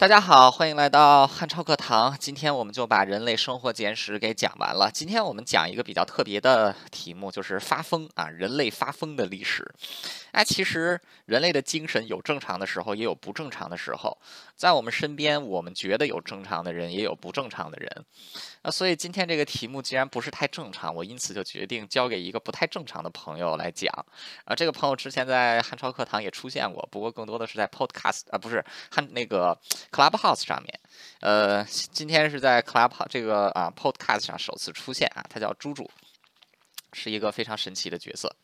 大家好，欢迎来到汉超课堂。今天我们就把人类生活简史给讲完了。今天我们讲一个比较特别的题目，就是发疯啊，人类发疯的历史。哎，其实人类的精神有正常的时候，也有不正常的时候。在我们身边，我们觉得有正常的人，也有不正常的人。那所以今天这个题目既然不是太正常，我因此就决定交给一个不太正常的朋友来讲。啊，这个朋友之前在汉超课堂也出现过，不过更多的是在 Podcast 啊，不是汉那个 Clubhouse 上面。呃，今天是在 Clubhouse 这个啊 Podcast 上首次出现啊，他叫猪猪，是一个非常神奇的角色。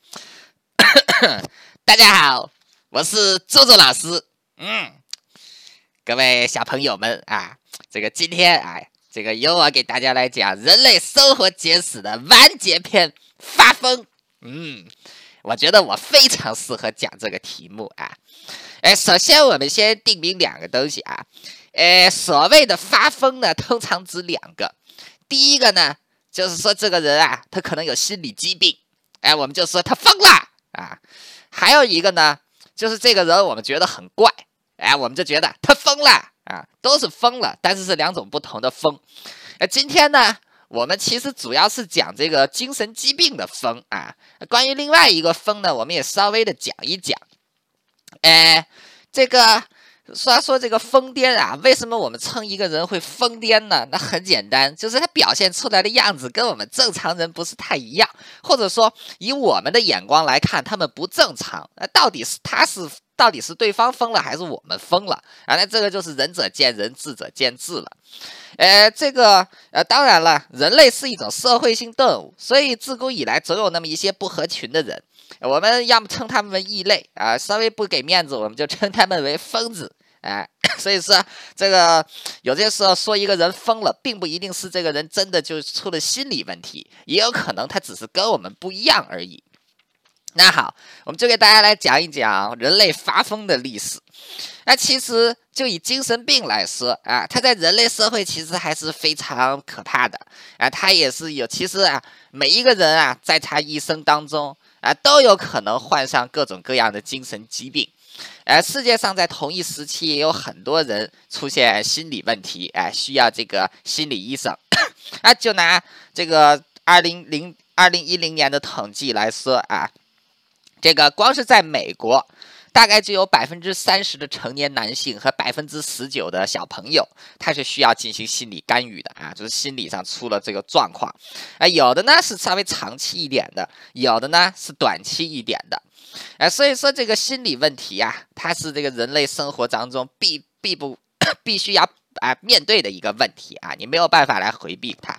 大家好，我是猪猪老师。嗯，各位小朋友们啊，这个今天哎，这个由我给大家来讲人类生活简史的完结篇——发疯。嗯，我觉得我非常适合讲这个题目啊。哎，首先我们先定明两个东西啊。呃，所谓的发疯呢，通常指两个。第一个呢，就是说这个人啊，他可能有心理疾病，哎，我们就说他疯了啊。还有一个呢，就是这个人我们觉得很怪，哎，我们就觉得他疯了啊，都是疯了，但是是两种不同的疯。呃，今天呢，我们其实主要是讲这个精神疾病的疯啊。关于另外一个疯呢，我们也稍微的讲一讲。哎，这个。虽然说这个疯癫啊，为什么我们称一个人会疯癫呢？那很简单，就是他表现出来的样子跟我们正常人不是太一样，或者说以我们的眼光来看，他们不正常。那到底是他是到底是对方疯了，还是我们疯了啊？那这个就是仁者见仁，智者见智了。呃，这个呃，当然了，人类是一种社会性动物，所以自古以来总有那么一些不合群的人。我们要么称他们为异类啊，稍微不给面子，我们就称他们为疯子。哎，所以说这个有些时候说一个人疯了，并不一定是这个人真的就出了心理问题，也有可能他只是跟我们不一样而已。那好，我们就给大家来讲一讲人类发疯的历史。那其实就以精神病来说啊，它在人类社会其实还是非常可怕的啊，它也是有，其实啊，每一个人啊，在他一生当中。啊，都有可能患上各种各样的精神疾病，而世界上在同一时期也有很多人出现心理问题，哎，需要这个心理医生。啊，就拿这个二零零二零一零年的统计来说啊，这个光是在美国。大概就有百分之三十的成年男性和百分之十九的小朋友，他是需要进行心理干预的啊，就是心理上出了这个状况，啊，有的呢是稍微长期一点的，有的呢是短期一点的，哎，所以说这个心理问题啊，它是这个人类生活当中必必不 必须要啊面对的一个问题啊，你没有办法来回避它。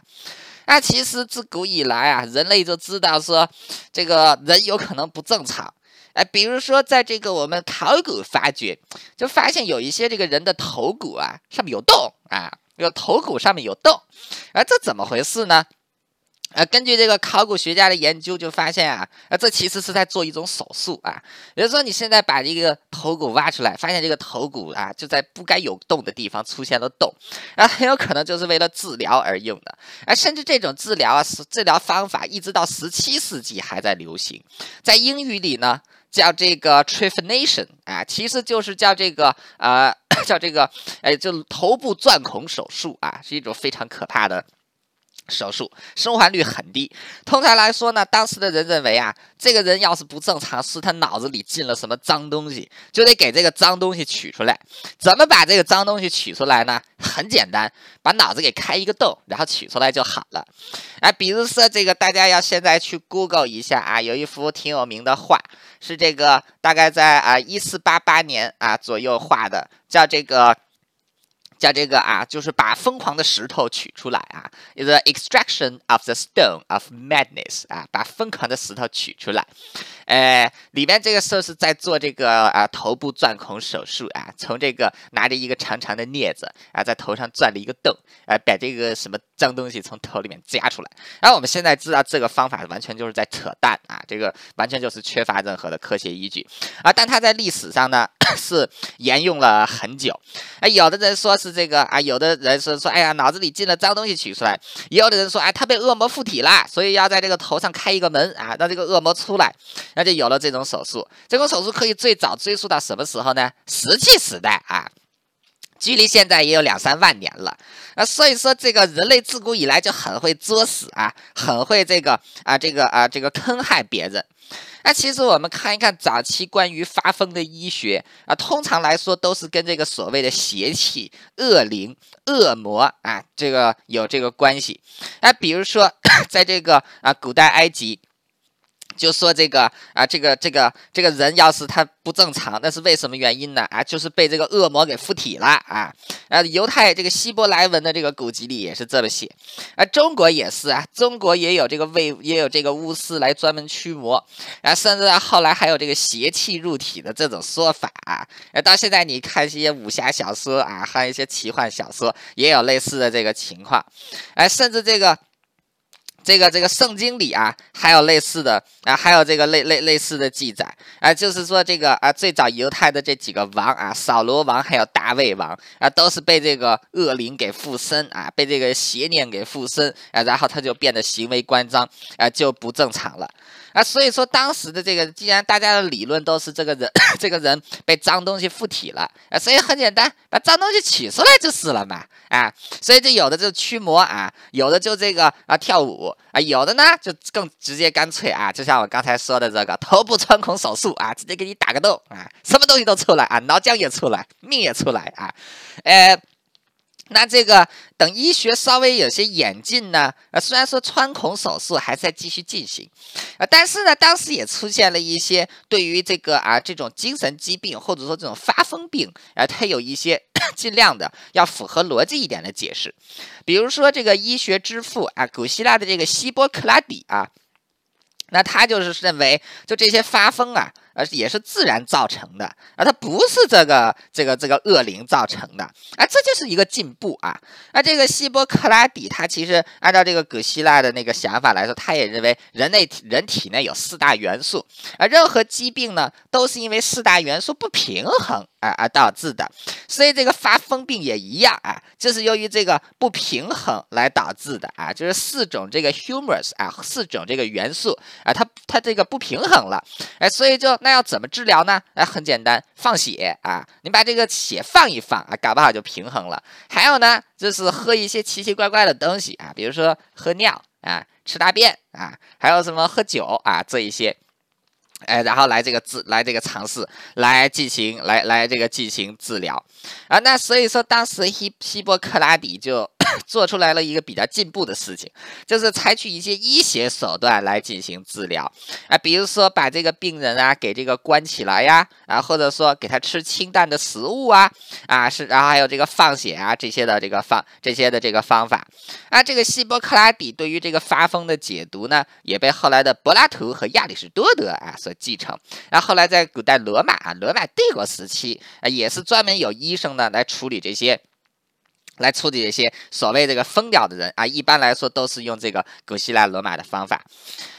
那其实自古以来啊，人类就知道说，这个人有可能不正常。哎，比如说，在这个我们考古发掘，就发现有一些这个人的头骨啊，上面有洞啊，这个头骨上面有洞，啊，这怎么回事呢？呃，根据这个考古学家的研究，就发现啊，呃，这其实是在做一种手术啊。比如说，你现在把这个头骨挖出来，发现这个头骨啊，就在不该有洞的地方出现了洞，啊，很有可能就是为了治疗而用的。啊，甚至这种治疗啊，是治疗方法，一直到十七世纪还在流行。在英语里呢，叫这个 trepanation 啊，其实就是叫这个呃，叫这个，哎，就头部钻孔手术啊，是一种非常可怕的。手术生还率很低。通常来说呢，当时的人认为啊，这个人要是不正常，是他脑子里进了什么脏东西，就得给这个脏东西取出来。怎么把这个脏东西取出来呢？很简单，把脑子给开一个洞，然后取出来就好了。哎，比如说这个，大家要现在去 Google 一下啊，有一幅挺有名的画，是这个大概在啊一四八八年啊左右画的，叫这个。叫这个啊，就是把疯狂的石头取出来啊，the extraction of the stone of madness 啊，把疯狂的石头取出来。呃，里面这个时候是在做这个啊头部钻孔手术啊，从这个拿着一个长长的镊子啊，在头上钻了一个洞，啊，把这个什么脏东西从头里面夹出来。然后我们现在知道这个方法完全就是在扯淡啊，这个完全就是缺乏任何的科学依据啊。但它在历史上呢 是沿用了很久。哎，有的人说。是这个啊，有的人是说，哎呀，脑子里进了脏东西取出来；也有的人说，哎，他被恶魔附体了，所以要在这个头上开一个门啊，让这个恶魔出来，那就有了这种手术。这种手术可以最早追溯到什么时候呢？石器时代啊。距离现在也有两三万年了啊，所以说这个人类自古以来就很会作死啊，很会这个啊这个啊这个坑害别人。那其实我们看一看早期关于发疯的医学啊，通常来说都是跟这个所谓的邪气、恶灵、恶魔啊这个有这个关系。啊，比如说 在这个啊古代埃及。就说这个啊，这个这个这个人要是他不正常，那是为什么原因呢？啊，就是被这个恶魔给附体了啊！啊，犹太这个希伯来文的这个古籍里也是这么写，啊，中国也是啊，中国也有这个为也有这个巫师来专门驱魔，啊，甚至后来还有这个邪气入体的这种说法啊，到现在你看一些武侠小说啊，还有一些奇幻小说也有类似的这个情况，哎，甚至这个。这个这个圣经里啊，还有类似的啊，还有这个类类类似的记载啊，就是说这个啊，最早犹太的这几个王啊，扫罗王还有大卫王啊，都是被这个恶灵给附身啊，被这个邪念给附身啊，然后他就变得行为关张啊，就不正常了。啊，所以说当时的这个，既然大家的理论都是这个人，这个人被脏东西附体了，啊，所以很简单，把脏东西取出来就是了嘛，啊，所以就有的就驱魔啊，有的就这个啊跳舞啊，有的呢就更直接干脆啊，就像我刚才说的这个头部穿孔手术啊，直接给你打个洞啊，什么东西都出来啊，脑浆也出来，命也出来啊，呃。那这个等医学稍微有些演进呢，呃，虽然说穿孔手术还在继续进行，啊，但是呢，当时也出现了一些对于这个啊这种精神疾病或者说这种发疯病，啊，它有一些 尽量的要符合逻辑一点的解释，比如说这个医学之父啊，古希腊的这个希波克拉底啊，那他就是认为就这些发疯啊。而也是自然造成的啊，它不是这个这个这个恶灵造成的啊，这就是一个进步啊。那这个希波克拉底他其实按照这个古希腊的那个想法来说，他也认为人类人体内有四大元素而，任何疾病呢都是因为四大元素不平衡啊而导致的，所以这个发疯病也一样啊，就是由于这个不平衡来导致的啊，就是四种这个 humors 啊，四种这个元素啊，它它这个不平衡了，哎，所以就。那要怎么治疗呢？哎，很简单，放血啊！你把这个血放一放啊，搞不好就平衡了。还有呢，就是喝一些奇奇怪怪的东西啊，比如说喝尿啊、吃大便啊，还有什么喝酒啊这一些，哎，然后来这个治，来这个尝试来进行，来来这个进行治疗啊。那所以说，当时希希波克拉底就。做出来了一个比较进步的事情，就是采取一些医学手段来进行治疗啊，比如说把这个病人啊给这个关起来呀，啊，或者说给他吃清淡的食物啊，啊是，然后还有这个放血啊这些的这个方这些的这个方法啊，这个希波克拉底对于这个发疯的解读呢，也被后来的柏拉图和亚里士多德啊所继承，然后后来在古代罗马啊罗马帝国时期啊，也是专门有医生呢来处理这些。来处理一些所谓这个疯掉的人啊，一般来说都是用这个古希腊罗马的方法，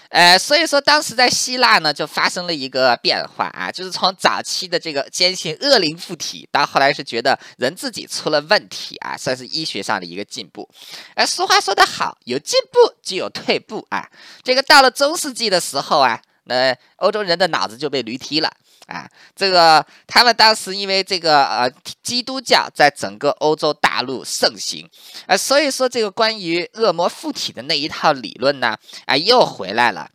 呃，所以说当时在希腊呢就发生了一个变化啊，就是从早期的这个坚信恶灵附体，到后来是觉得人自己出了问题啊，算是医学上的一个进步。哎，俗话说得好，有进步就有退步啊。这个到了中世纪的时候啊，那欧洲人的脑子就被驴踢了。啊，这个他们当时因为这个呃，基督教在整个欧洲大陆盛行，啊，所以说这个关于恶魔附体的那一套理论呢，啊，又回来了。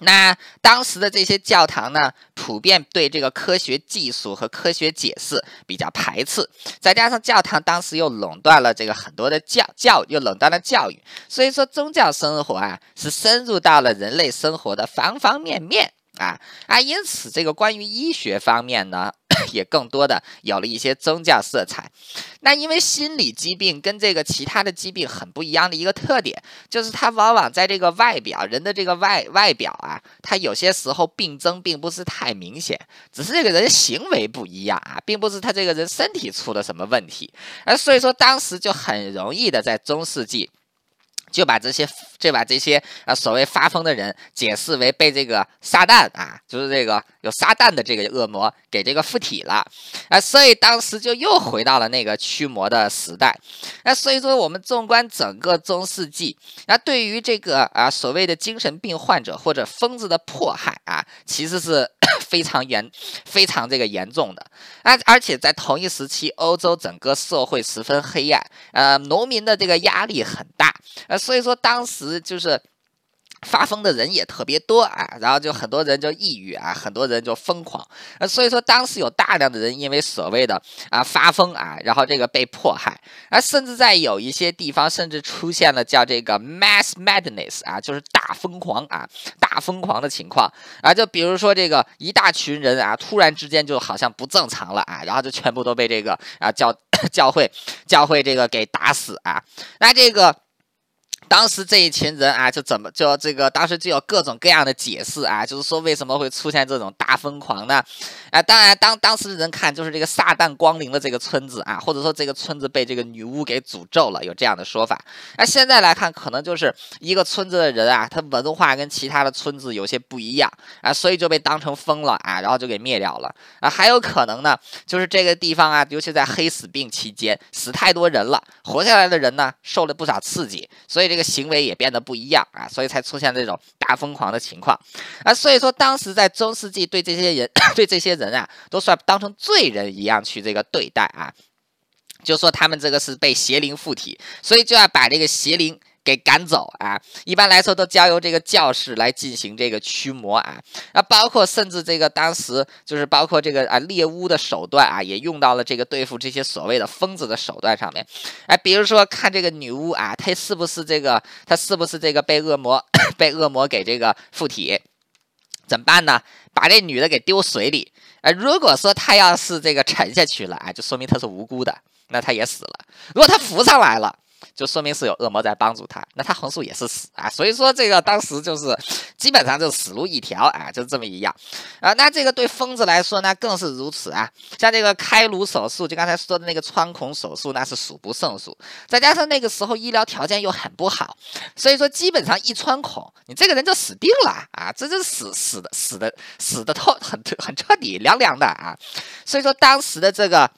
那当时的这些教堂呢，普遍对这个科学技术和科学解释比较排斥，再加上教堂当时又垄断了这个很多的教教，又垄断了教育，所以说宗教生活啊，是深入到了人类生活的方方面面。啊啊！因此，这个关于医学方面呢，也更多的有了一些宗教色彩。那因为心理疾病跟这个其他的疾病很不一样的一个特点，就是它往往在这个外表人的这个外外表啊，它有些时候病征并不是太明显，只是这个人行为不一样啊，并不是他这个人身体出了什么问题。而所以说，当时就很容易的在中世纪。就把这些就把这些啊所谓发疯的人解释为被这个撒旦啊，就是这个有撒旦的这个恶魔给这个附体了啊，所以当时就又回到了那个驱魔的时代。那所以说，我们纵观整个中世纪，那对于这个啊所谓的精神病患者或者疯子的迫害啊，其实是 非常严、非常这个严重的。啊，而且在同一时期，欧洲整个社会十分黑暗，呃，农民的这个压力很大，呃，所以说当时就是。发疯的人也特别多啊，然后就很多人就抑郁啊，很多人就疯狂，呃，所以说当时有大量的人因为所谓的啊发疯啊，然后这个被迫害，而甚至在有一些地方甚至出现了叫这个 mass madness 啊，就是大疯狂啊，大疯狂的情况啊，就比如说这个一大群人啊，突然之间就好像不正常了啊，然后就全部都被这个啊教 教会教会这个给打死啊，那这个。当时这一群人啊，就怎么就这个，当时就有各种各样的解释啊，就是说为什么会出现这种大疯狂呢？啊，当然当当时的人看就是这个撒旦光临了这个村子啊，或者说这个村子被这个女巫给诅咒了，有这样的说法。那现在来看，可能就是一个村子的人啊，他文化跟其他的村子有些不一样啊，所以就被当成疯了啊，然后就给灭掉了啊。还有可能呢，就是这个地方啊，尤其在黑死病期间，死太多人了，活下来的人呢，受了不少刺激，所以这这个。行为也变得不一样啊，所以才出现这种大疯狂的情况啊。所以说，当时在中世纪，对这些人，对这些人啊，都算当成罪人一样去这个对待啊，就说他们这个是被邪灵附体，所以就要把这个邪灵。给赶走啊！一般来说都交由这个教士来进行这个驱魔啊，啊，包括甚至这个当时就是包括这个啊猎巫的手段啊，也用到了这个对付这些所谓的疯子的手段上面。哎，比如说看这个女巫啊，她是不是这个，她是不是这个被恶魔 被恶魔给这个附体？怎么办呢？把这女的给丢水里。哎，如果说她要是这个沉下去了，哎，就说明她是无辜的，那她也死了。如果她浮上来了。就说明是有恶魔在帮助他，那他横竖也是死啊，所以说这个当时就是基本上就死路一条啊，就这么一样啊。那这个对疯子来说那更是如此啊，像这个开颅手术，就刚才说的那个穿孔手术，那是数不胜数。再加上那个时候医疗条件又很不好，所以说基本上一穿孔，你这个人就死定了啊，这就死死的死的死的透很很彻底凉凉的啊。所以说当时的这个。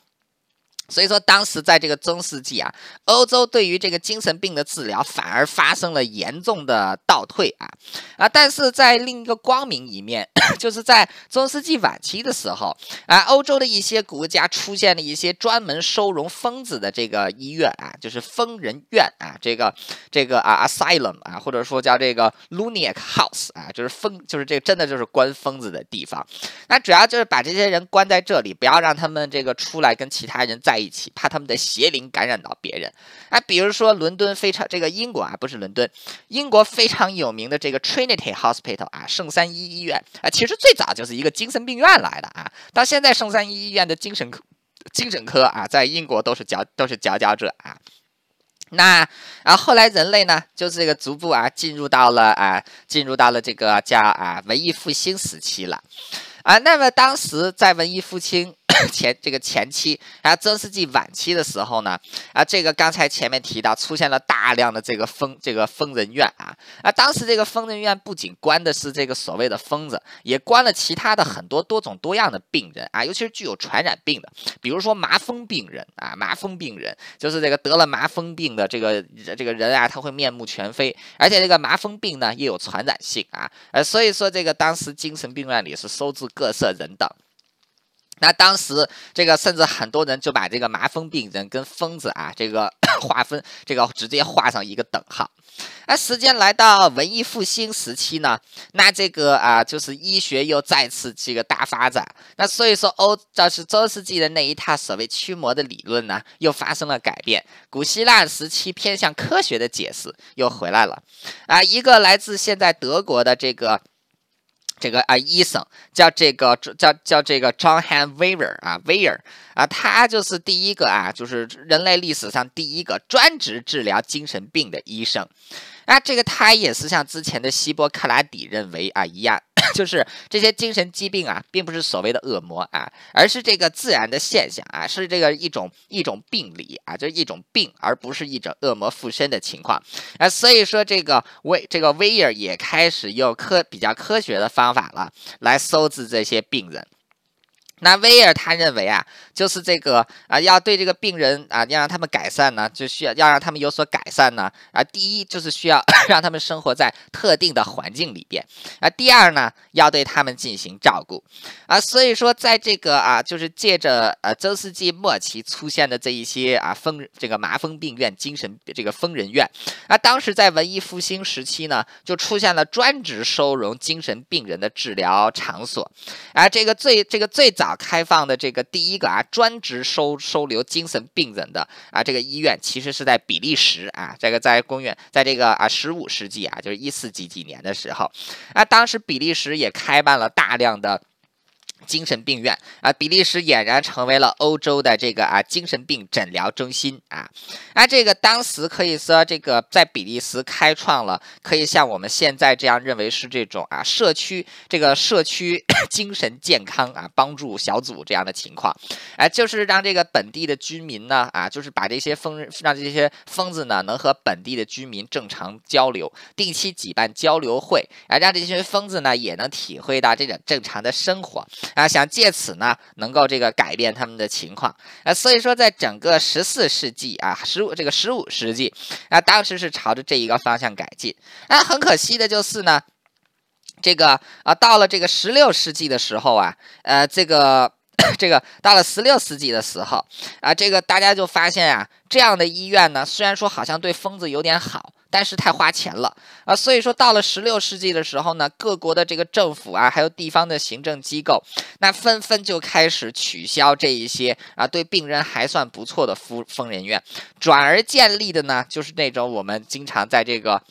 所以说，当时在这个中世纪啊，欧洲对于这个精神病的治疗反而发生了严重的倒退啊啊！但是在另一个光明一面，就是在中世纪晚期的时候啊，欧洲的一些国家出现了一些专门收容疯子的这个医院啊，就是疯人院啊，这个这个啊，asylum 啊，或者说叫这个 lunatic house 啊，就是疯，就是这真的就是关疯子的地方。那主要就是把这些人关在这里，不要让他们这个出来跟其他人在。在一起，怕他们的邪灵感染到别人啊。比如说，伦敦非常这个英国啊，不是伦敦，英国非常有名的这个 Trinity Hospital 啊，圣三一医院啊，其实最早就是一个精神病院来的啊。到现在，圣三一医院的精神科精神科啊，在英国都是佼都是佼佼者啊。那啊，后来人类呢，就是这个逐步啊，进入到了啊，进入到了这个叫啊文艺复兴时期了啊。那么当时在文艺复兴。前这个前期，然后中世纪晚期的时候呢，啊，这个刚才前面提到出现了大量的这个疯这个疯人院啊，啊，当时这个疯人院不仅关的是这个所谓的疯子，也关了其他的很多多种多样的病人啊，尤其是具有传染病的，比如说麻风病人啊，麻风病人就是这个得了麻风病的这个这个人啊，他会面目全非，而且这个麻风病呢也有传染性啊，呃，所以说这个当时精神病院里是收治各色人等。那当时这个甚至很多人就把这个麻风病人跟疯子啊这个 划分，这个直接画上一个等号。那时间来到文艺复兴时期呢，那这个啊就是医学又再次这个大发展。那所以说欧这是中世纪的那一套所谓驱魔的理论呢，又发生了改变。古希腊时期偏向科学的解释又回来了。啊，一个来自现在德国的这个。这个啊，医生叫这个叫叫这个 John Han Weaver 啊，威尔啊，他就是第一个啊，就是人类历史上第一个专职治疗精神病的医生。啊，这个他也是像之前的希波克拉底认为啊一样，就是这些精神疾病啊，并不是所谓的恶魔啊，而是这个自然的现象啊，是这个一种一种病理啊，就是一种病，而不是一种恶魔附身的情况啊。所以说，这个威这个威尔也开始用科比较科学的方法了，来搜治这些病人。那威尔他认为啊，就是这个啊，要对这个病人啊，要让他们改善呢，就需要要让他们有所改善呢啊。第一就是需要 让他们生活在特定的环境里边啊。第二呢，要对他们进行照顾啊。所以说，在这个啊，就是借着呃，周世纪末期出现的这一些啊，疯这个麻风病院、精神这个疯人院啊，当时在文艺复兴时期呢，就出现了专职收容精神病人的治疗场所啊。这个最这个最早。开放的这个第一个啊，专职收收留精神病人的啊，这个医院其实是在比利时啊，这个在公元在这个啊十五世纪啊，就是一四几几年的时候啊，当时比利时也开办了大量的。精神病院啊，比利时俨然成为了欧洲的这个啊精神病诊疗中心啊啊，这个当时可以说这个在比利时开创了可以像我们现在这样认为是这种啊社区这个社区 精神健康啊帮助小组这样的情况，哎，就是让这个本地的居民呢啊，就是把这些疯让这些疯子呢能和本地的居民正常交流，定期举办交流会，啊，让这些疯子呢也能体会到这种正常的生活。啊，想借此呢，能够这个改变他们的情况啊，所以说在整个十四世纪啊，十五这个十五世纪啊，当时是朝着这一个方向改进。啊很可惜的就是呢，这个啊，到了这个十六世纪的时候啊，呃，这个 这个到了十六世纪的时候啊，这个大家就发现啊，这样的医院呢，虽然说好像对疯子有点好。但是太花钱了啊，所以说到了十六世纪的时候呢，各国的这个政府啊，还有地方的行政机构，那纷纷就开始取消这一些啊对病人还算不错的疯疯人院，转而建立的呢，就是那种我们经常在这个。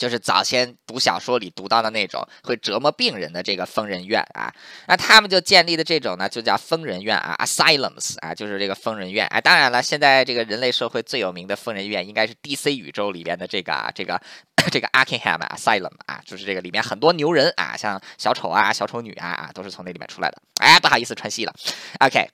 就是早先读小说里读到的那种会折磨病人的这个疯人院啊，那他们就建立的这种呢，就叫疯人院啊，asylums 啊，就是这个疯人院。哎，当然了，现在这个人类社会最有名的疯人院应该是 DC 宇宙里边的这个啊，这个这个 Arkham Asylum 啊，就是这个里面很多牛人啊，像小丑啊、小丑女啊啊，都是从那里面出来的。哎，不好意思，串戏了。OK。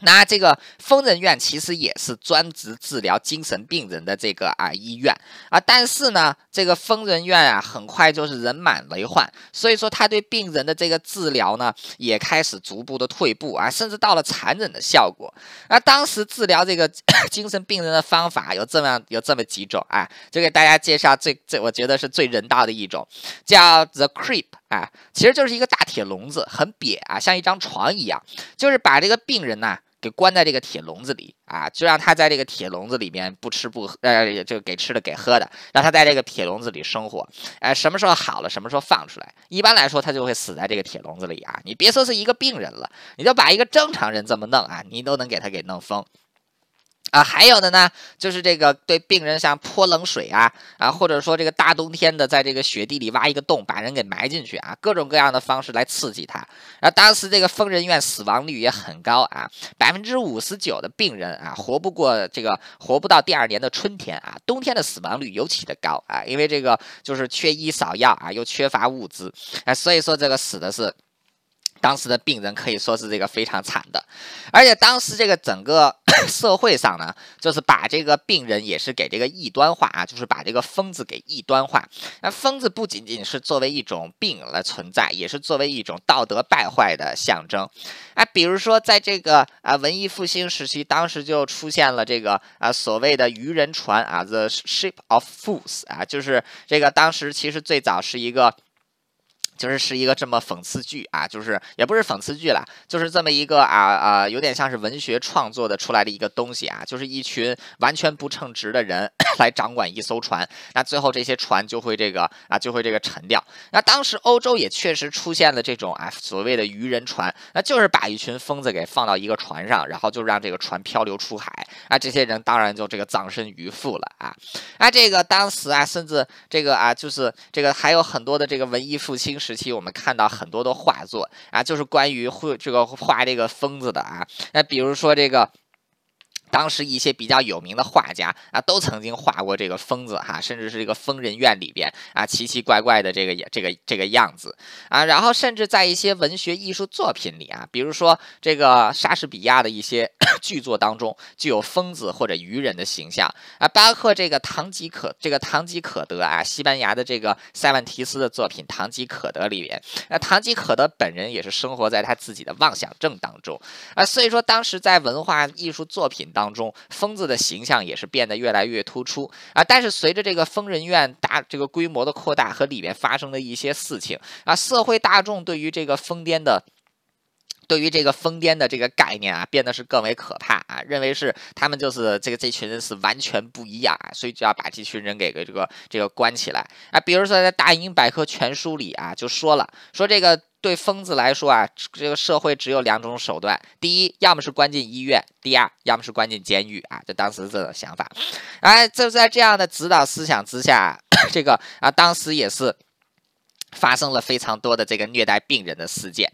那这个疯人院其实也是专职治疗精神病人的这个啊医院啊，但是呢，这个疯人院啊很快就是人满为患，所以说他对病人的这个治疗呢也开始逐步的退步啊，甚至到了残忍的效果。那当时治疗这个 精神病人的方法有这么样有这么几种啊，就给大家介绍最最我觉得是最人道的一种，叫 The Creep 啊，其实就是一个大铁笼子，很瘪啊，像一张床一样，就是把这个病人呐。给关在这个铁笼子里啊，就让他在这个铁笼子里面不吃不喝，呃，就给吃的给喝的，让他在这个铁笼子里生活。哎，什么时候好了，什么时候放出来？一般来说，他就会死在这个铁笼子里啊。你别说是一个病人了，你就把一个正常人这么弄啊，你都能给他给弄疯。啊，还有的呢，就是这个对病人像泼冷水啊，啊，或者说这个大冬天的在这个雪地里挖一个洞，把人给埋进去啊，各种各样的方式来刺激他。啊，当时这个疯人院死亡率也很高啊，百分之五十九的病人啊活不过这个，活不到第二年的春天啊，冬天的死亡率尤其的高啊，因为这个就是缺医少药啊，又缺乏物资啊，所以说这个死的是。当时的病人可以说是这个非常惨的，而且当时这个整个 社会上呢，就是把这个病人也是给这个异端化啊，就是把这个疯子给异端化。那疯子不仅仅是作为一种病来存在，也是作为一种道德败坏的象征。啊，比如说在这个啊文艺复兴时期，当时就出现了这个啊所谓的渔人船啊，the ship of fools 啊，就是这个当时其实最早是一个。就是是一个这么讽刺剧啊，就是也不是讽刺剧了，就是这么一个啊啊，有点像是文学创作的出来的一个东西啊，就是一群完全不称职的人 来掌管一艘船，那最后这些船就会这个啊就会这个沉掉。那当时欧洲也确实出现了这种啊所谓的渔人船，那就是把一群疯子给放到一个船上，然后就让这个船漂流出海，啊这些人当然就这个葬身鱼腹了啊，啊这个当时啊甚至这个啊就是这个还有很多的这个文艺复兴时。时期我们看到很多的画作啊，就是关于会这个画这个疯子的啊，那比如说这个。当时一些比较有名的画家啊，都曾经画过这个疯子哈，甚至是这个疯人院里边啊，奇奇怪怪的这个这个这个样子。啊，然后甚至在一些文学艺术作品里啊，比如说这个莎士比亚的一些 剧作当中，就有疯子或者愚人的形象。啊，包括这个唐吉可这个唐吉可德啊，西班牙的这个塞万提斯的作品《唐吉可德》里边，那唐吉可德本人也是生活在他自己的妄想症当中。啊，所以说当时在文化艺术作品当。当中，疯子的形象也是变得越来越突出啊！但是随着这个疯人院大这个规模的扩大和里面发生的一些事情啊，社会大众对于这个疯癫的，对于这个疯癫的这个概念啊，变得是更为可怕啊！认为是他们就是这个这群人是完全不一样啊，所以就要把这群人给给这个这个关起来啊！比如说在《大英百科全书》里啊，就说了说这个。对疯子来说啊，这个社会只有两种手段：第一，要么是关进医院；第二，要么是关进监狱啊。就当时这种想法，哎，就在这样的指导思想之下，这个啊，当时也是发生了非常多的这个虐待病人的事件。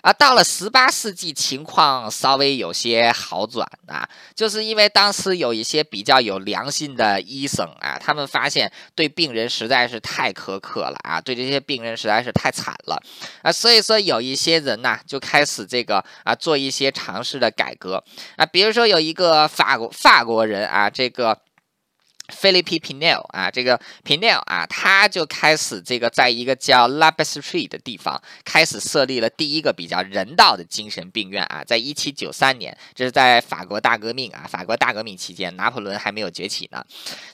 啊，到了十八世纪，情况稍微有些好转啊，就是因为当时有一些比较有良心的医生啊，他们发现对病人实在是太苛刻了啊，对这些病人实在是太惨了啊，所以说有一些人呐，就开始这个啊做一些尝试的改革啊，比如说有一个法国法国人啊，这个。菲利皮皮内尔啊，这个皮内尔啊，他就开始这个在一个叫拉贝斯 e 的地方开始设立了第一个比较人道的精神病院啊，在一七九三年，这是在法国大革命啊，法国大革命期间，拿破仑还没有崛起呢。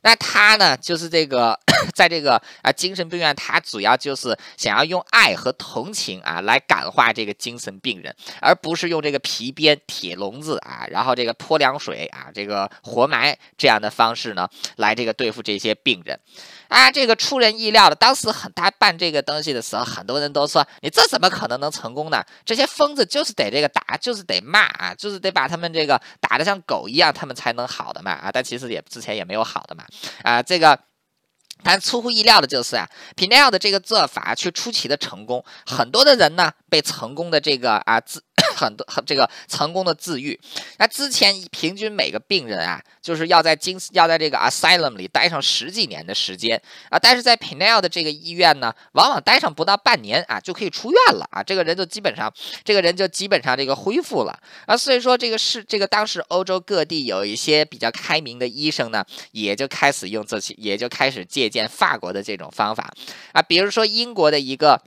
那他呢，就是这个 在这个啊精神病院，他主要就是想要用爱和同情啊来感化这个精神病人，而不是用这个皮鞭、铁笼子啊，然后这个泼凉水啊，这个活埋这样的方式呢。来这个对付这些病人，啊，这个出人意料的。当时很他办这个东西的时候，很多人都说：“你这怎么可能能成功呢？这些疯子就是得这个打，就是得骂啊，就是得把他们这个打得像狗一样，他们才能好的嘛啊！但其实也之前也没有好的嘛啊，这个。但出乎意料的就是啊，皮内奥的这个做法却出奇的成功，很多的人呢被成功的这个啊自。很多很这个成功的自愈，那之前平均每个病人啊，就是要在精要在这个 asylum 里待上十几年的时间。啊，但是在 p i n e l 的这个医院呢，往往待上不到半年啊，就可以出院了啊，这个人就基本上这个人就基本上这个恢复了。啊，所以说这个是这个当时欧洲各地有一些比较开明的医生呢，也就开始用这些，也就开始借鉴法国的这种方法。啊，比如说英国的一个。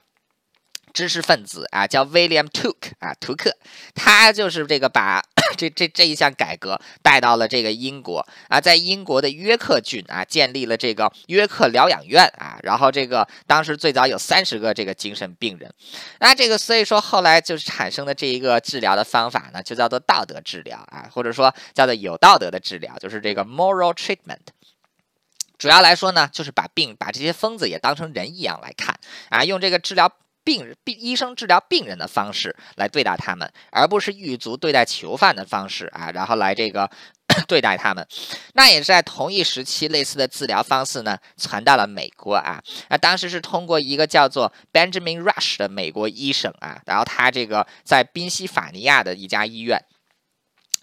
知识分子啊，叫 William t o o k 啊，图克，他就是这个把 这这这一项改革带到了这个英国啊，在英国的约克郡啊，建立了这个约克疗养院啊，然后这个当时最早有三十个这个精神病人，那这个所以说后来就是产生的这一个治疗的方法呢，就叫做道德治疗啊，或者说叫做有道德的治疗，就是这个 moral treatment。主要来说呢，就是把病把这些疯子也当成人一样来看啊，用这个治疗。病人病医生治疗病人的方式来对待他们，而不是狱卒对待囚犯的方式啊，然后来这个 对待他们。那也是在同一时期，类似的治疗方式呢传到了美国啊。那当时是通过一个叫做 Benjamin Rush 的美国医生啊，然后他这个在宾夕法尼亚的一家医院。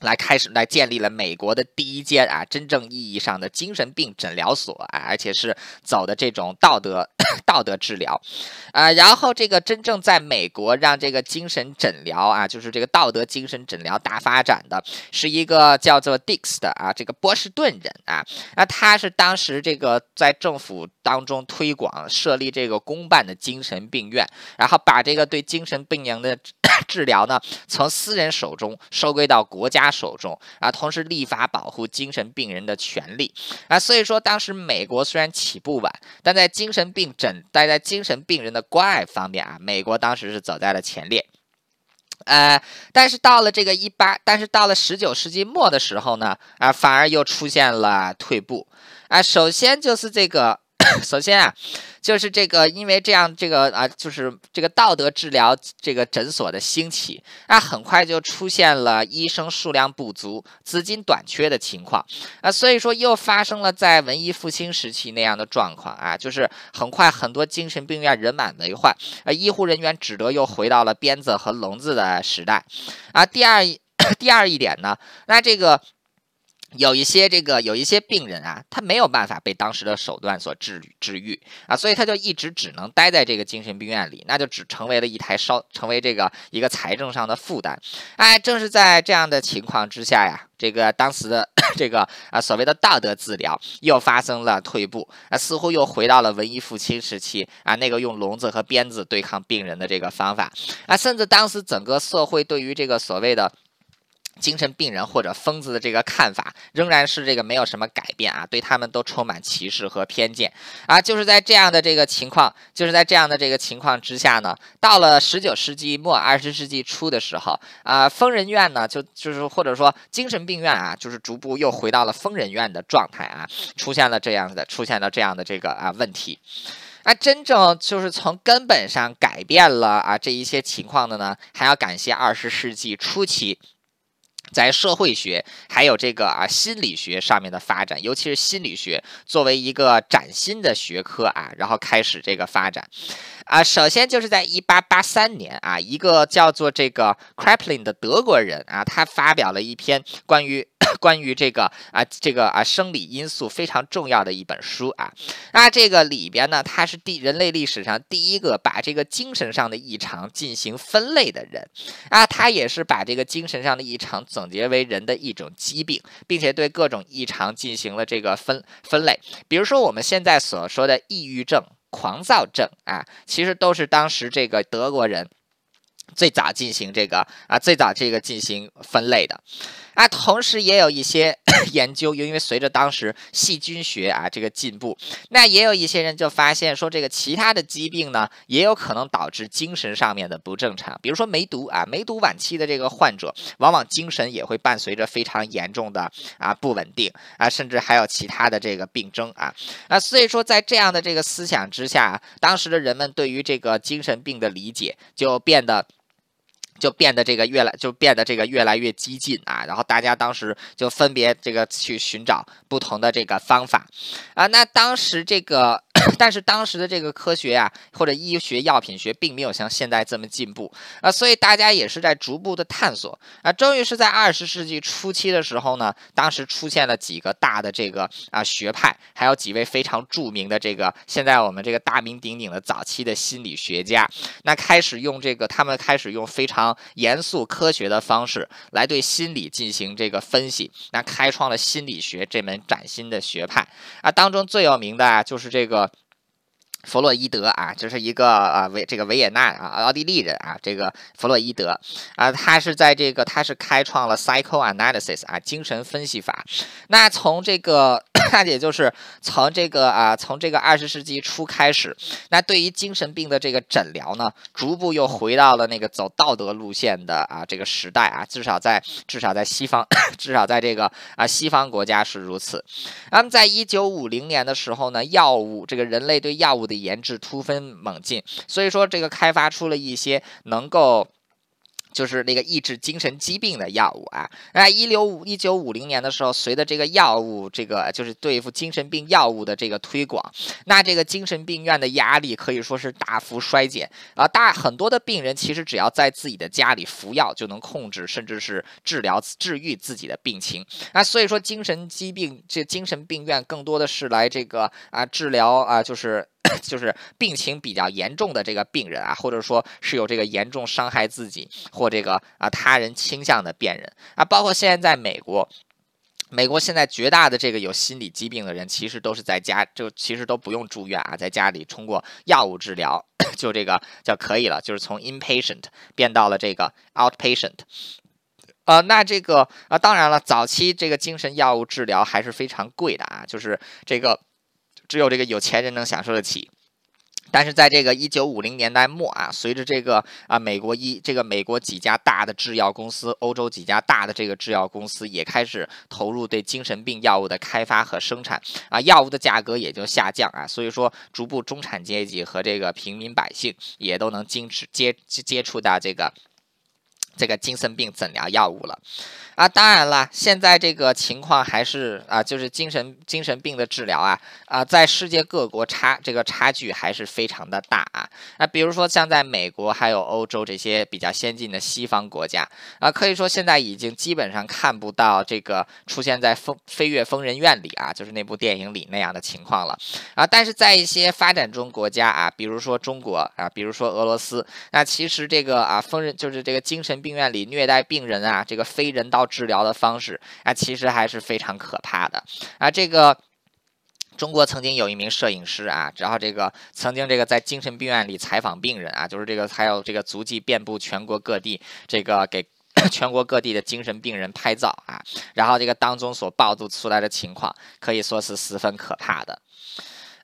来开始来建立了美国的第一间啊真正意义上的精神病诊疗所啊，而且是走的这种道德 道德治疗啊，然后这个真正在美国让这个精神诊疗啊，就是这个道德精神诊疗大发展的是一个叫做 Dix 的啊这个波士顿人啊，那他是当时这个在政府当中推广设立这个公办的精神病院，然后把这个对精神病人的。治疗呢，从私人手中收归到国家手中啊，同时立法保护精神病人的权利啊，所以说当时美国虽然起步晚，但在精神病诊，但在精神病人的关爱方面啊，美国当时是走在了前列。呃，但是到了这个一八，但是到了十九世纪末的时候呢，啊，反而又出现了退步啊，首先就是这个。首先啊，就是这个，因为这样，这个啊，就是这个道德治疗这个诊所的兴起，那很快就出现了医生数量不足、资金短缺的情况啊，所以说又发生了在文艺复兴时期那样的状况啊，就是很快很多精神病院人满为患啊，医护人员只得又回到了鞭子和笼子的时代啊。第二，第二一点呢，那这个。有一些这个有一些病人啊，他没有办法被当时的手段所治治愈啊，所以他就一直只能待在这个精神病院里，那就只成为了一台烧，成为这个一个财政上的负担。哎，正是在这样的情况之下呀，这个当时的 这个啊所谓的道德治疗又发生了退步啊，似乎又回到了文艺复兴时期啊那个用笼子和鞭子对抗病人的这个方法啊，甚至当时整个社会对于这个所谓的。精神病人或者疯子的这个看法仍然是这个没有什么改变啊，对他们都充满歧视和偏见啊。就是在这样的这个情况，就是在这样的这个情况之下呢，到了十九世纪末二十世纪初的时候啊，疯人院呢就就是或者说精神病院啊，就是逐步又回到了疯人院的状态啊，出现了这样的出现了这样的这个啊问题啊，真正就是从根本上改变了啊这一些情况的呢，还要感谢二十世纪初期。在社会学还有这个啊心理学上面的发展，尤其是心理学作为一个崭新的学科啊，然后开始这个发展啊。首先就是在一八八三年啊，一个叫做这个 Kraepelin 的德国人啊，他发表了一篇关于。关于这个啊，这个啊生理因素非常重要的一本书啊，那这个里边呢，他是第人类历史上第一个把这个精神上的异常进行分类的人。啊，他也是把这个精神上的异常总结为人的一种疾病，并且对各种异常进行了这个分分类，比如说我们现在所说的抑郁症、狂躁症啊，其实都是当时这个德国人。最早进行这个啊，最早这个进行分类的。啊，同时也有一些 研究，因为随着当时细菌学啊这个进步，那也有一些人就发现说，这个其他的疾病呢，也有可能导致精神上面的不正常，比如说梅毒啊，梅毒晚期的这个患者，往往精神也会伴随着非常严重的啊不稳定啊，甚至还有其他的这个病症啊啊，所以说在这样的这个思想之下，当时的人们对于这个精神病的理解就变得。就变得这个越来就变得这个越来越激进啊，然后大家当时就分别这个去寻找不同的这个方法啊，那当时这个。但是当时的这个科学呀，或者医学药品学，并没有像现在这么进步啊，所以大家也是在逐步的探索啊。终于是在二十世纪初期的时候呢，当时出现了几个大的这个啊学派，还有几位非常著名的这个现在我们这个大名鼎鼎的早期的心理学家，那开始用这个他们开始用非常严肃科学的方式来对心理进行这个分析，那开创了心理学这门崭新的学派啊。当中最有名的啊，就是这个。弗洛伊德啊，这是一个啊维这个维也纳啊奥地利人啊，这个弗洛伊德啊，他是在这个他是开创了 psychoanalysis 啊精神分析法。那从这个那 也就是从这个啊从这个二十世纪初开始，那对于精神病的这个诊疗呢，逐步又回到了那个走道德路线的啊这个时代啊，至少在至少在西方，至少在这个啊西方国家是如此。那么在一九五零年的时候呢，药物这个人类对药物的研制突飞猛进，所以说这个开发出了一些能够。就是那个抑制精神疾病的药物啊，那一六五一九五零年的时候，随着这个药物这个就是对付精神病药物的这个推广，那这个精神病院的压力可以说是大幅衰减啊，大很多的病人其实只要在自己的家里服药就能控制甚至是治疗治愈自己的病情啊，所以说精神疾病这精神病院更多的是来这个啊治疗啊就是。就是病情比较严重的这个病人啊，或者说是有这个严重伤害自己或这个啊他人倾向的病人啊，包括现在在美国，美国现在绝大的这个有心理疾病的人，其实都是在家，就其实都不用住院啊，在家里通过药物治疗 就这个就可以了，就是从 inpatient 变到了这个 outpatient。呃，那这个啊，当然了，早期这个精神药物治疗还是非常贵的啊，就是这个。只有这个有钱人能享受得起，但是在这个一九五零年代末啊，随着这个啊美国一这个美国几家大的制药公司，欧洲几家大的这个制药公司也开始投入对精神病药物的开发和生产啊，药物的价格也就下降啊，所以说逐步中产阶级和这个平民百姓也都能经持接接触到这个。这个精神病诊疗药物了，啊，当然了，现在这个情况还是啊，就是精神精神病的治疗啊啊，在世界各国差这个差距还是非常的大啊。那比如说像在美国还有欧洲这些比较先进的西方国家啊，可以说现在已经基本上看不到这个出现在《疯飞跃疯人院》里啊，就是那部电影里那样的情况了啊。但是在一些发展中国家啊，比如说中国啊，比如说俄罗斯，那其实这个啊疯人就是这个精神病院里虐待病人啊，这个非人道。治疗的方式啊，其实还是非常可怕的啊。这个中国曾经有一名摄影师啊，然后这个曾经这个在精神病院里采访病人啊，就是这个还有这个足迹遍布全国各地，这个给 全国各地的精神病人拍照啊，然后这个当中所暴露出来的情况，可以说是十分可怕的。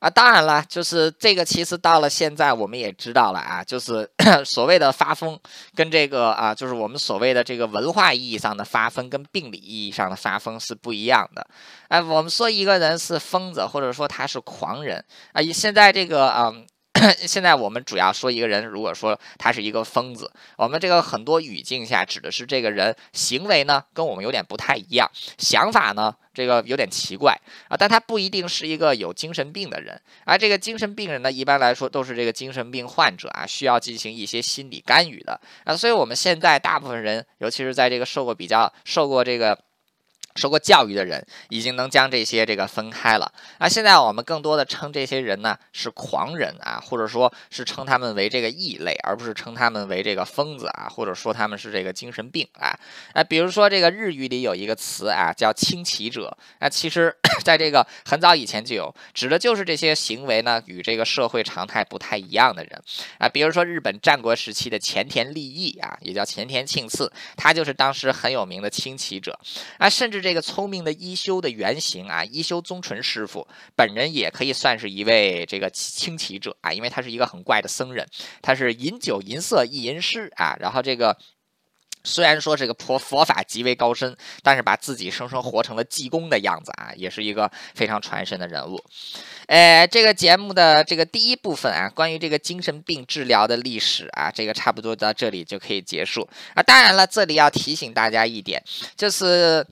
啊，当然了，就是这个，其实到了现在，我们也知道了啊，就是 所谓的发疯，跟这个啊，就是我们所谓的这个文化意义上的发疯，跟病理意义上的发疯是不一样的。哎，我们说一个人是疯子，或者说他是狂人啊，现在这个啊。现在我们主要说一个人，如果说他是一个疯子，我们这个很多语境下指的是这个人行为呢跟我们有点不太一样，想法呢这个有点奇怪啊，但他不一定是一个有精神病的人，而这个精神病人呢一般来说都是这个精神病患者啊，需要进行一些心理干预的啊，所以我们现在大部分人，尤其是在这个受过比较受过这个。受过教育的人已经能将这些这个分开了啊！现在我们更多的称这些人呢是狂人啊，或者说是称他们为这个异类，而不是称他们为这个疯子啊，或者说他们是这个精神病啊。那，比如说这个日语里有一个词啊，叫轻骑者啊，其实 在这个很早以前就有，指的就是这些行为呢与这个社会常态不太一样的人啊。比如说日本战国时期的前田利益啊，也叫前田庆次，他就是当时很有名的轻骑者啊，甚至。这个聪明的一休的原型啊，一休宗纯师傅本人也可以算是一位这个清奇者啊，因为他是一个很怪的僧人，他是饮酒吟色一吟诗啊，然后这个虽然说这个佛佛法极为高深，但是把自己生生活成了济公的样子啊，也是一个非常传神的人物。呃，这个节目的这个第一部分啊，关于这个精神病治疗的历史啊，这个差不多到这里就可以结束啊。当然了，这里要提醒大家一点，就是。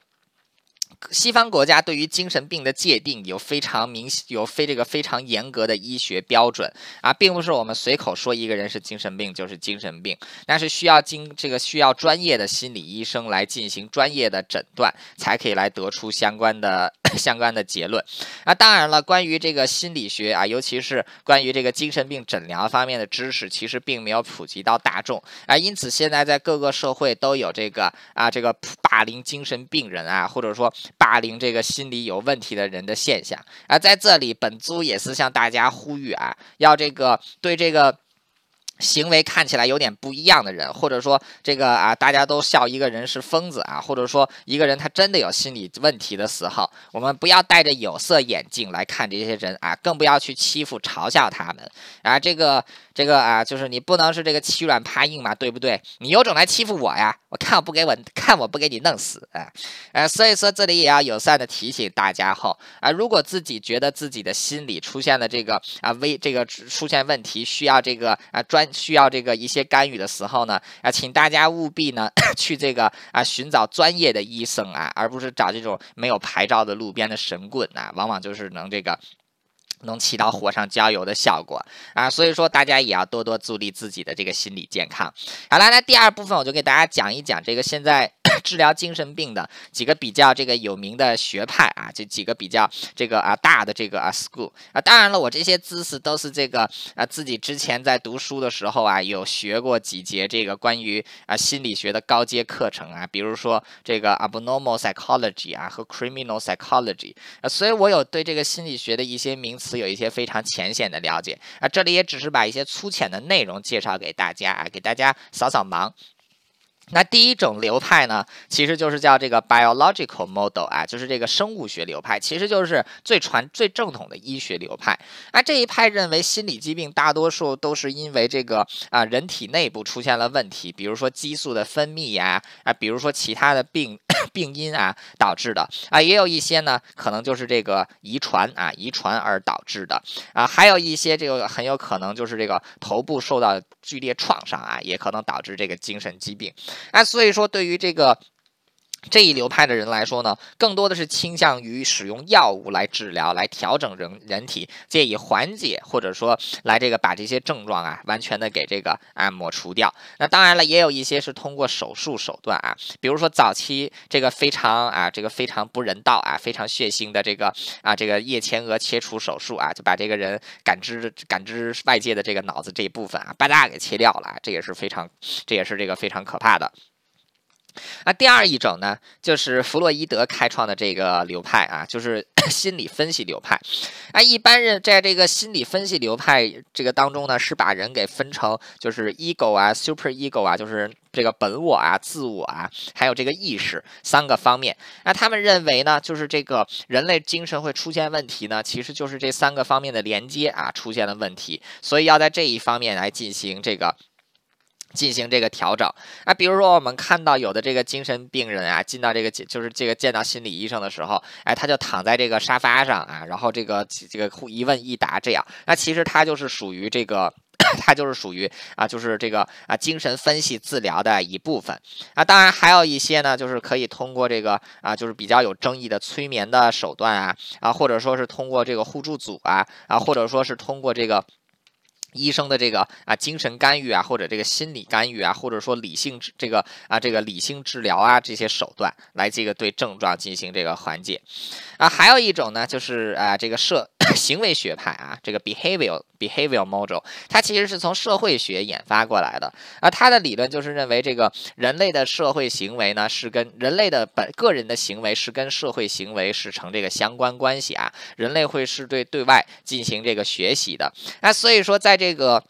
西方国家对于精神病的界定有非常明有非这个非常严格的医学标准啊，并不是我们随口说一个人是精神病就是精神病，那是需要经这个需要专业的心理医生来进行专业的诊断，才可以来得出相关的相关的结论。啊，当然了，关于这个心理学啊，尤其是关于这个精神病诊疗方面的知识，其实并没有普及到大众啊，因此现在在各个社会都有这个啊这个霸凌精神病人啊，或者说。霸凌这个心理有问题的人的现象啊，在这里本租也是向大家呼吁啊，要这个对这个。行为看起来有点不一样的人，或者说这个啊，大家都笑一个人是疯子啊，或者说一个人他真的有心理问题的时候，我们不要戴着有色眼镜来看这些人啊，更不要去欺负嘲笑他们啊。这个这个啊，就是你不能是这个欺软怕硬嘛，对不对？你有种来欺负我呀！我看我不给我看我不给你弄死啊！呃，所以说这里也要友善的提醒大家后啊，如果自己觉得自己的心理出现了这个啊危这个出现问题，需要这个啊专。需要这个一些干预的时候呢，啊，请大家务必呢 去这个啊寻找专业的医生啊，而不是找这种没有牌照的路边的神棍啊，往往就是能这个能起到火上浇油的效果啊。所以说大家也要多多注意自己的这个心理健康。好了，那第二部分我就给大家讲一讲这个现在。治疗精神病的几个比较这个有名的学派啊，这几个比较这个啊大的这个啊 school 啊，当然了，我这些知识都是这个啊自己之前在读书的时候啊有学过几节这个关于啊心理学的高阶课程啊，比如说这个 abnormal psychology 啊和 criminal psychology 啊，所以我有对这个心理学的一些名词有一些非常浅显的了解。啊，这里也只是把一些粗浅的内容介绍给大家啊，给大家扫扫盲。那第一种流派呢，其实就是叫这个 biological model 啊，就是这个生物学流派，其实就是最传最正统的医学流派。那这一派认为心理疾病大多数都是因为这个啊人体内部出现了问题，比如说激素的分泌呀啊，比如说其他的病病因啊导致的啊，也有一些呢可能就是这个遗传啊遗传而导致的啊，还有一些这个很有可能就是这个头部受到剧烈创伤啊，也可能导致这个精神疾病。啊所以说，对于这个这一流派的人来说呢，更多的是倾向于使用药物来治疗，来调整人人体，借以缓解或者说来这个把这些症状啊完全的给这个啊抹除掉。那当然了，也有一些是通过手术手段啊，比如说早期这个非常啊这个非常不人道啊非常血腥的这个啊这个叶前额切除手术啊，就把这个人感知感知外界的这个脑子这一部分啊吧嗒给切掉了，这也是非常这也是这个非常可怕的。那第二一种呢，就是弗洛伊德开创的这个流派啊，就是 心理分析流派。啊，一般人在这个心理分析流派这个当中呢，是把人给分成就是 ego 啊，super ego 啊，就是这个本我啊、自我啊，还有这个意识三个方面。那他们认为呢，就是这个人类精神会出现问题呢，其实就是这三个方面的连接啊出现了问题，所以要在这一方面来进行这个。进行这个调整啊，比如说我们看到有的这个精神病人啊，进到这个就是这个见到心理医生的时候，哎，他就躺在这个沙发上啊，然后这个这个一问一答这样，那其实他就是属于这个，他就是属于啊，就是这个啊精神分析治疗的一部分啊。当然还有一些呢，就是可以通过这个啊，就是比较有争议的催眠的手段啊啊，或者说是通过这个互助组啊啊，或者说是通过这个。医生的这个啊精神干预啊，或者这个心理干预啊，或者说理性治这个啊这个理性治疗啊这些手段来这个对症状进行这个缓解。啊，还有一种呢就是啊这个社 行为学派啊这个 behavior behavior model，它其实是从社会学研发过来的。啊，它的理论就是认为这个人类的社会行为呢是跟人类的本个人的行为是跟社会行为是成这个相关关系啊，人类会是对对外进行这个学习的。那所以说在这个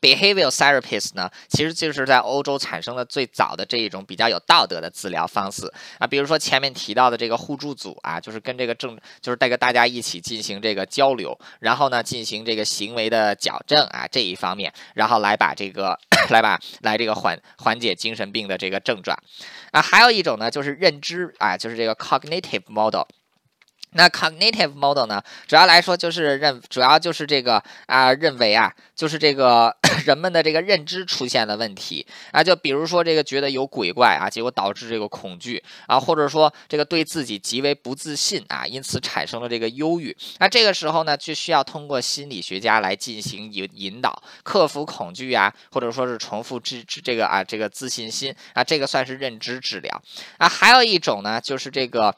behavioral therapist 呢，其实就是在欧洲产生了最早的这一种比较有道德的治疗方式啊，比如说前面提到的这个互助组啊，就是跟这个正，就是带着大家一起进行这个交流，然后呢进行这个行为的矫正啊这一方面，然后来把这个 来把来这个缓缓解精神病的这个症状啊，还有一种呢就是认知啊，就是这个 cognitive model。那 cognitive model 呢，主要来说就是认，主要就是这个啊，认为啊，就是这个 人们的这个认知出现了问题啊，就比如说这个觉得有鬼怪啊，结果导致这个恐惧啊，或者说这个对自己极为不自信啊，因此产生了这个忧郁。那这个时候呢，就需要通过心理学家来进行引引导，克服恐惧啊，或者说是重复治治这个啊，这个自信心啊，这个算是认知治疗啊。还有一种呢，就是这个。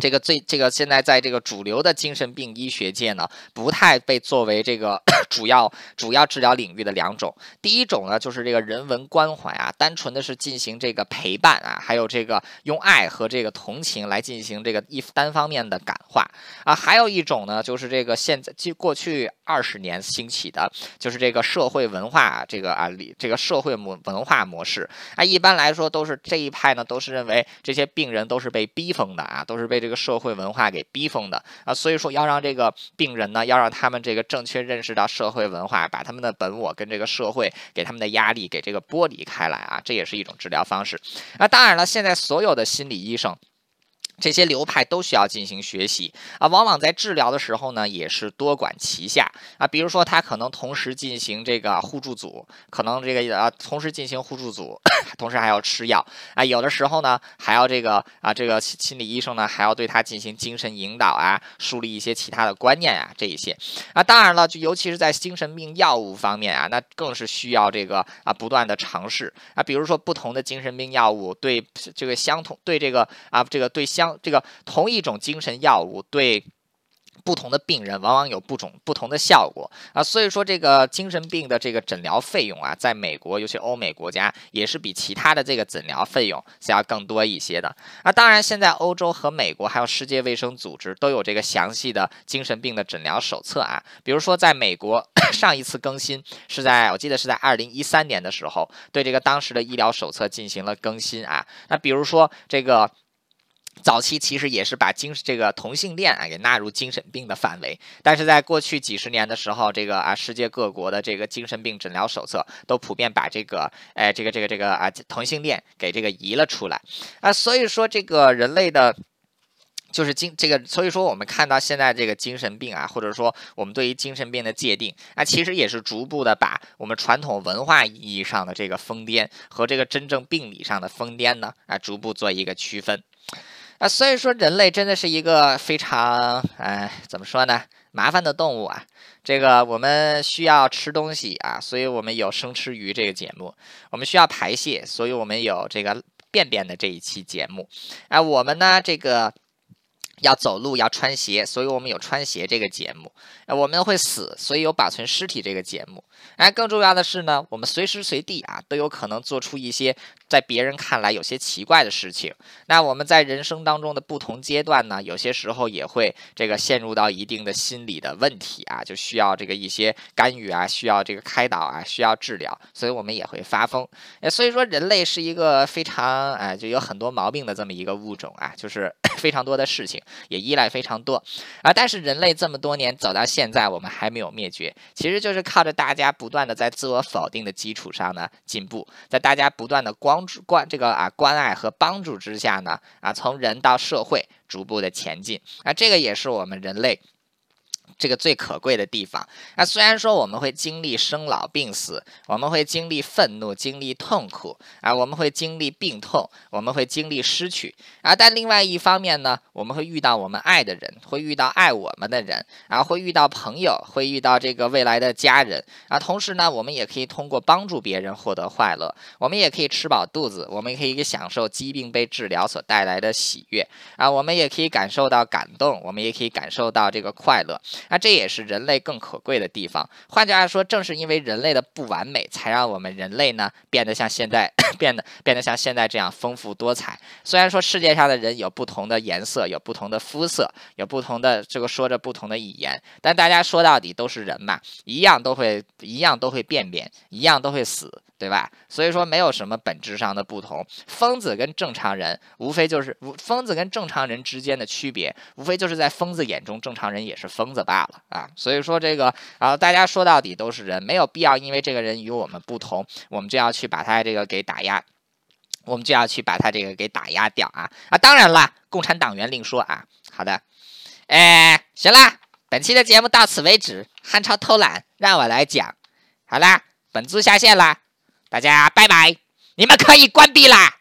这个最这个现在在这个主流的精神病医学界呢，不太被作为这个 主要主要治疗领域的两种。第一种呢，就是这个人文关怀啊，单纯的是进行这个陪伴啊，还有这个用爱和这个同情来进行这个一单方面的感化啊。还有一种呢，就是这个现在就过去二十年兴起的，就是这个社会文化这个啊里这个社会模文化模式啊。一般来说都是这一派呢，都是认为这些病人都是被逼疯的啊，都是被这。个社会文化给逼疯的啊，所以说要让这个病人呢，要让他们这个正确认识到社会文化，把他们的本我跟这个社会给他们的压力给这个剥离开来啊，这也是一种治疗方式。那当然了，现在所有的心理医生。这些流派都需要进行学习啊，往往在治疗的时候呢，也是多管齐下啊。比如说，他可能同时进行这个互助组，可能这个啊同时进行互助组，同时还要吃药啊。有的时候呢，还要这个啊，这个心理医生呢，还要对他进行精神引导啊，树立一些其他的观念啊，这一些啊。当然了，就尤其是在精神病药物方面啊，那更是需要这个啊不断的尝试啊。比如说，不同的精神病药物对这个相同对这个啊这个对相这个同一种精神药物对不同的病人往往有不种不同的效果啊，所以说这个精神病的这个诊疗费用啊，在美国尤其欧美国家也是比其他的这个诊疗费用是要更多一些的啊。当然，现在欧洲和美国还有世界卫生组织都有这个详细的精神病的诊疗手册啊。比如说，在美国 上一次更新是在我记得是在二零一三年的时候，对这个当时的医疗手册进行了更新啊。那比如说这个。早期其实也是把精这个同性恋啊给纳入精神病的范围，但是在过去几十年的时候，这个啊世界各国的这个精神病诊疗手册都普遍把这个哎这个这个这个啊同性恋给这个移了出来啊，所以说这个人类的。就是精这个，所以说我们看到现在这个精神病啊，或者说我们对于精神病的界定啊，其实也是逐步的把我们传统文化意义上的这个疯癫和这个真正病理上的疯癫呢啊，逐步做一个区分啊。所以说人类真的是一个非常哎，怎么说呢，麻烦的动物啊。这个我们需要吃东西啊，所以我们有生吃鱼这个节目；我们需要排泄，所以我们有这个便便的这一期节目。啊，我们呢这个。要走路要穿鞋，所以我们有穿鞋这个节目。啊，我们会死，所以有保存尸体这个节目。哎，更重要的是呢，我们随时随地啊都有可能做出一些在别人看来有些奇怪的事情。那我们在人生当中的不同阶段呢，有些时候也会这个陷入到一定的心理的问题啊，就需要这个一些干预啊，需要这个开导啊，需要治疗，所以我们也会发疯。哎，所以说人类是一个非常哎就有很多毛病的这么一个物种啊，就是 非常多的事情。也依赖非常多啊，但是人类这么多年走到现在，我们还没有灭绝，其实就是靠着大家不断的在自我否定的基础上呢进步，在大家不断的关注关这个啊关爱和帮助之下呢啊从人到社会逐步的前进啊，这个也是我们人类。这个最可贵的地方，那虽然说我们会经历生老病死，我们会经历愤怒，经历痛苦啊，我们会经历病痛，我们会经历失去。啊，但另外一方面呢，我们会遇到我们爱的人，会遇到爱我们的人啊，会遇到朋友，会遇到这个未来的家人。啊，同时呢，我们也可以通过帮助别人获得快乐，我们也可以吃饱肚子，我们也可以享受疾病被治疗所带来的喜悦。啊，我们也可以感受到感动，我们也可以感受到这个快乐。那这也是人类更可贵的地方。换句话说，正是因为人类的不完美，才让我们人类呢变得像现在 变得变得像现在这样丰富多彩。虽然说世界上的人有不同的颜色，有不同的肤色，有不同的这个说着不同的语言，但大家说到底都是人嘛，一样都会一样都会便便，一样都会死。对吧？所以说没有什么本质上的不同。疯子跟正常人，无非就是疯子跟正常人之间的区别，无非就是在疯子眼中，正常人也是疯子罢了啊。所以说这个啊，大家说到底都是人，没有必要因为这个人与我们不同，我们就要去把他这个给打压，我们就要去把他这个给打压掉啊啊！当然了，共产党员另说啊。好的，哎，行啦，本期的节目到此为止。汉朝偷懒，让我来讲。好啦，本组下线啦。大家拜拜，你们可以关闭啦。